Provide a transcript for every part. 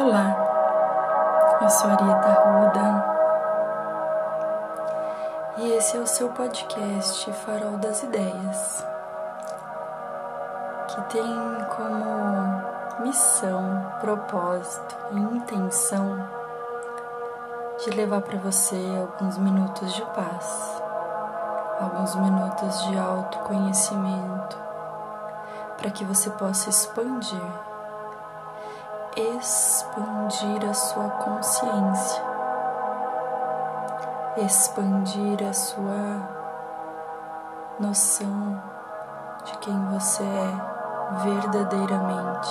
Olá, eu sou Arieta Ruda e esse é o seu podcast Farol das Ideias, que tem como missão, propósito e intenção de levar para você alguns minutos de paz, alguns minutos de autoconhecimento, para que você possa expandir expandir a sua consciência, expandir a sua noção de quem você é verdadeiramente.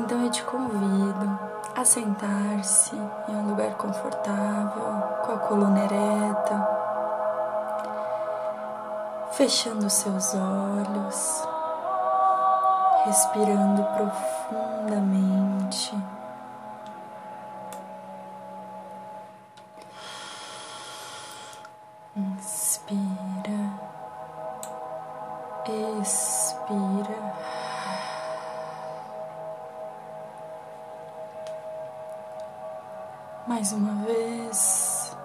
Então eu te convido a sentar-se em um lugar confortável, com a coluna ereta, fechando seus olhos respirando profundamente. Inspira, expira. Mais uma vez,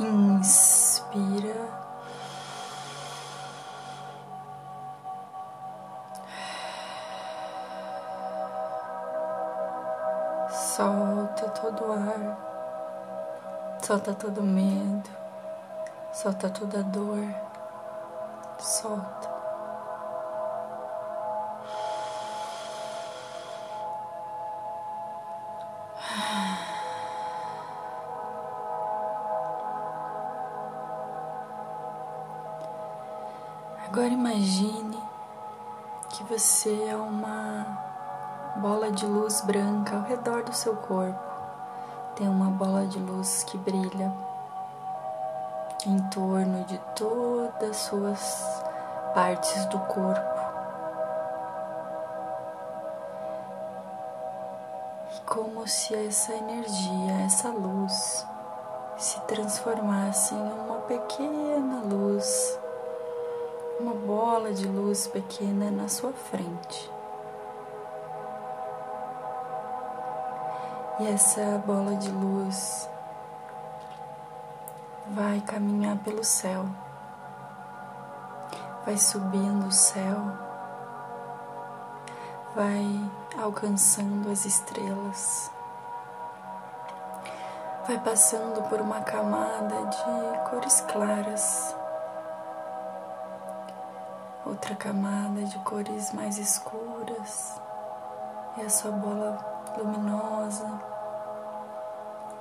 inspira. Solta todo o ar, solta todo o medo, solta toda a dor, solta. Agora imagine que você é bola de luz branca ao redor do seu corpo. Tem uma bola de luz que brilha em torno de todas as suas partes do corpo. E como se essa energia, essa luz, se transformasse em uma pequena luz, uma bola de luz pequena na sua frente. E essa bola de luz vai caminhar pelo céu, vai subindo o céu, vai alcançando as estrelas, vai passando por uma camada de cores claras, outra camada de cores mais escuras, e a sua bola luminosa,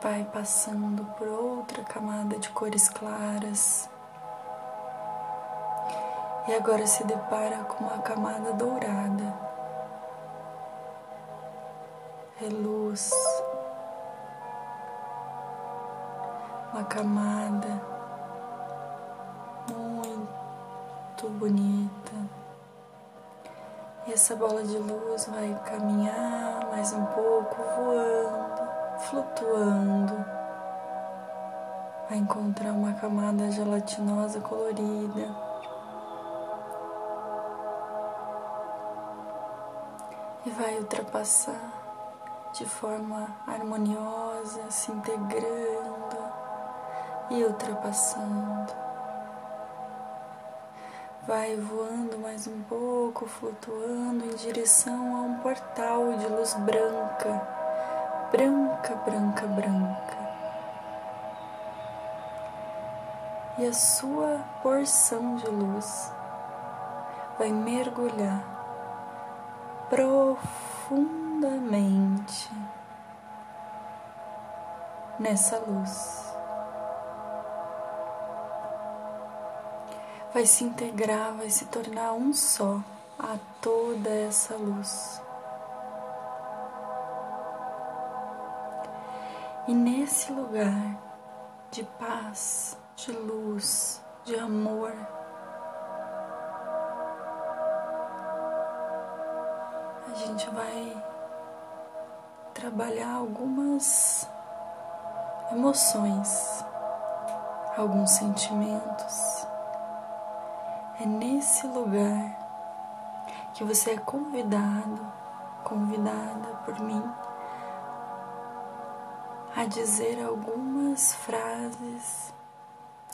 vai passando por outra camada de cores claras e agora se depara com uma camada dourada. É luz, uma camada muito bonita. Essa bola de luz vai caminhar mais um pouco, voando, flutuando. Vai encontrar uma camada gelatinosa colorida. E vai ultrapassar de forma harmoniosa, se integrando e ultrapassando vai voando mais um pouco, flutuando em direção a um portal de luz branca, branca, branca, branca. E a sua porção de luz vai mergulhar profundamente nessa luz. Vai se integrar, vai se tornar um só a toda essa luz. E nesse lugar de paz, de luz, de amor, a gente vai trabalhar algumas emoções, alguns sentimentos é nesse lugar que você é convidado convidada por mim a dizer algumas frases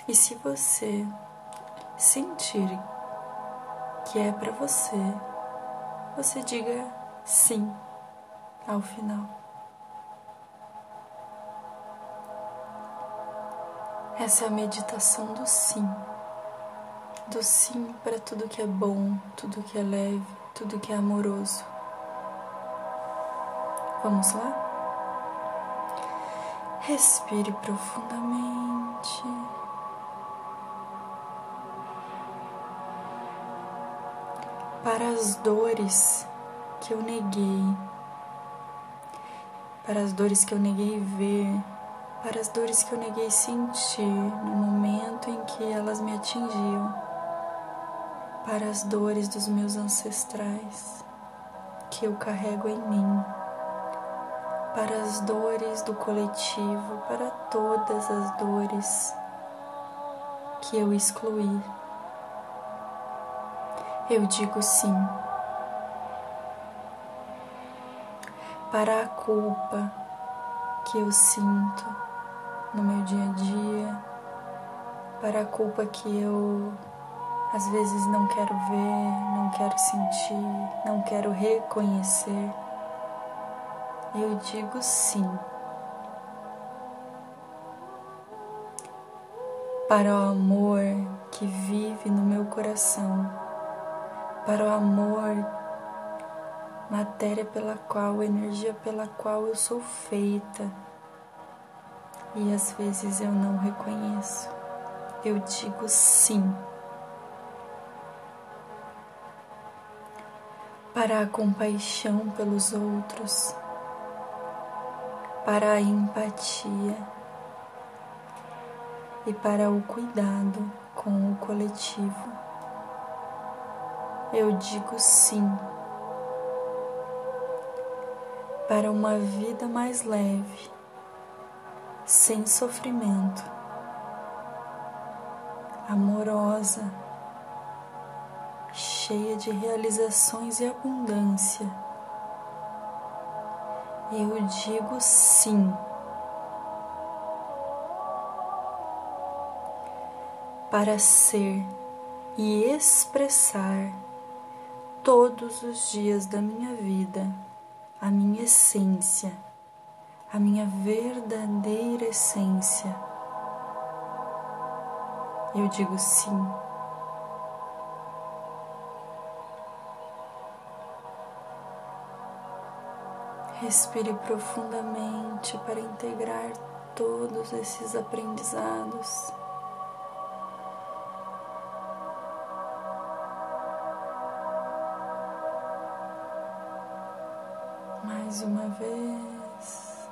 e se você sentir que é para você, você diga sim ao final. Essa é a meditação do sim. Do sim para tudo que é bom, tudo que é leve, tudo que é amoroso. Vamos lá? Respire profundamente. Para as dores que eu neguei, para as dores que eu neguei ver, para as dores que eu neguei sentir no momento em que elas me atingiam, para as dores dos meus ancestrais que eu carrego em mim para as dores do coletivo, para todas as dores que eu excluí. Eu digo sim. Para a culpa que eu sinto no meu dia a dia, para a culpa que eu às vezes não quero ver, não quero sentir, não quero reconhecer eu digo sim. Para o amor que vive no meu coração, para o amor, matéria pela qual, energia pela qual eu sou feita e às vezes eu não reconheço. Eu digo sim. Para a compaixão pelos outros, para a empatia e para o cuidado com o coletivo. Eu digo sim para uma vida mais leve, sem sofrimento, amorosa, cheia de realizações e abundância eu digo sim. Para ser e expressar todos os dias da minha vida a minha essência, a minha verdadeira essência. Eu digo sim. Respire profundamente para integrar todos esses aprendizados. Mais uma vez.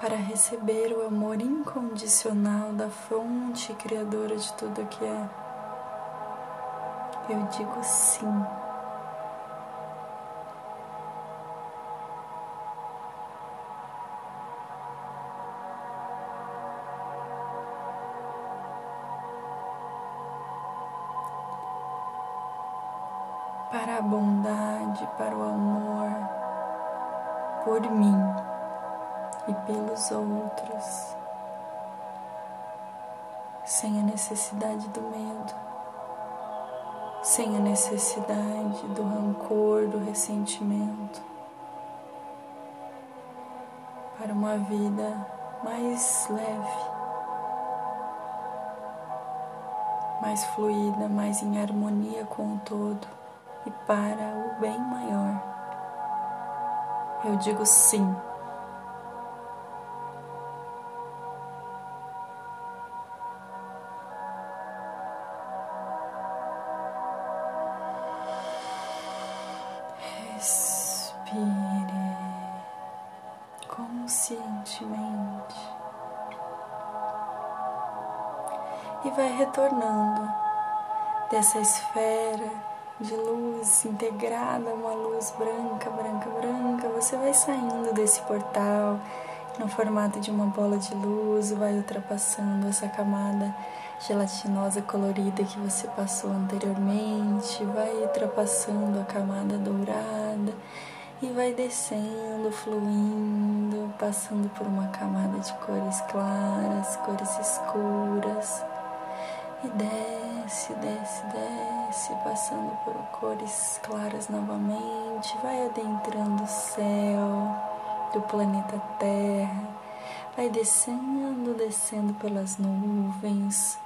Para receber o amor incondicional da fonte criadora de tudo que é eu digo sim. Para a bondade, para o amor, por mim e pelos outros, sem a necessidade do medo sem a necessidade do rancor, do ressentimento, para uma vida mais leve, mais fluida, mais em harmonia com o todo e para o bem maior. Eu digo sim. E vai retornando dessa esfera de luz integrada, uma luz branca, branca, branca. Você vai saindo desse portal no formato de uma bola de luz, vai ultrapassando essa camada gelatinosa colorida que você passou anteriormente, vai ultrapassando a camada dourada e vai descendo, fluindo, passando por uma camada de cores claras, cores escuras. E desce, desce, desce, passando por cores claras novamente, vai adentrando o céu do planeta Terra, vai descendo, descendo pelas nuvens,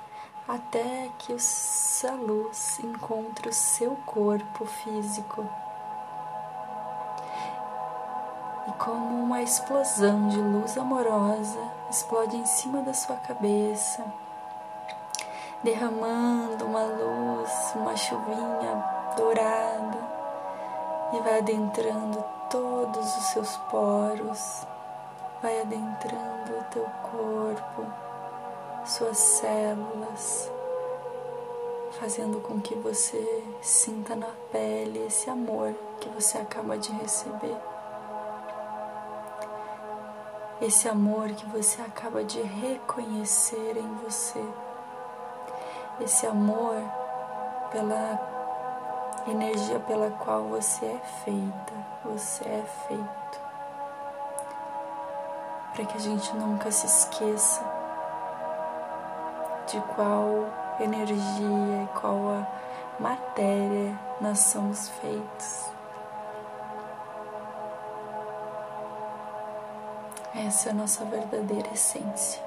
até que a luz encontre o seu corpo físico como uma explosão de luz amorosa explode em cima da sua cabeça, derramando uma luz, uma chuvinha dourada e vai adentrando todos os seus poros, vai adentrando o teu corpo, suas células, fazendo com que você sinta na pele esse amor que você acaba de receber esse amor que você acaba de reconhecer em você, esse amor pela energia pela qual você é feita, você é feito. Para que a gente nunca se esqueça de qual energia e qual a matéria nós somos feitos. Essa é a nossa verdadeira essência.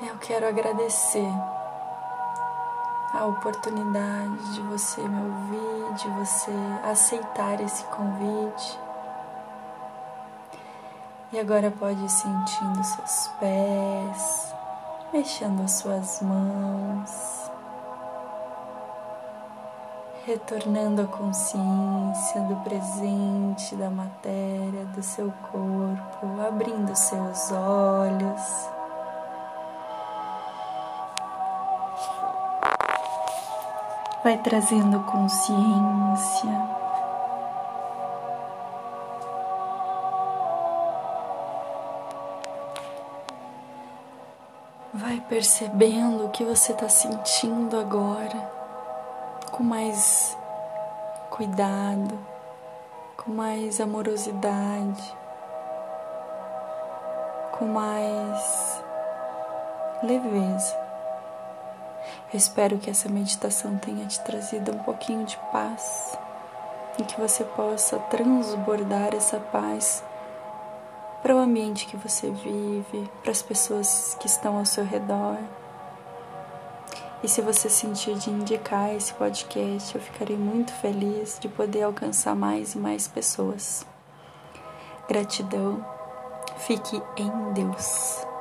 Eu quero agradecer a oportunidade de você me ouvir, de você aceitar esse convite. E agora pode ir sentindo seus pés, mexendo as suas mãos retornando a consciência do presente, da matéria, do seu corpo, abrindo seus olhos. Vai trazendo consciência. Vai percebendo o que você está sentindo agora com mais cuidado, com mais amorosidade, com mais leveza. Eu espero que essa meditação tenha te trazido um pouquinho de paz e que você possa transbordar essa paz para o ambiente que você vive, para as pessoas que estão ao seu redor. E se você sentir de indicar esse podcast, eu ficarei muito feliz de poder alcançar mais e mais pessoas. Gratidão. Fique em Deus.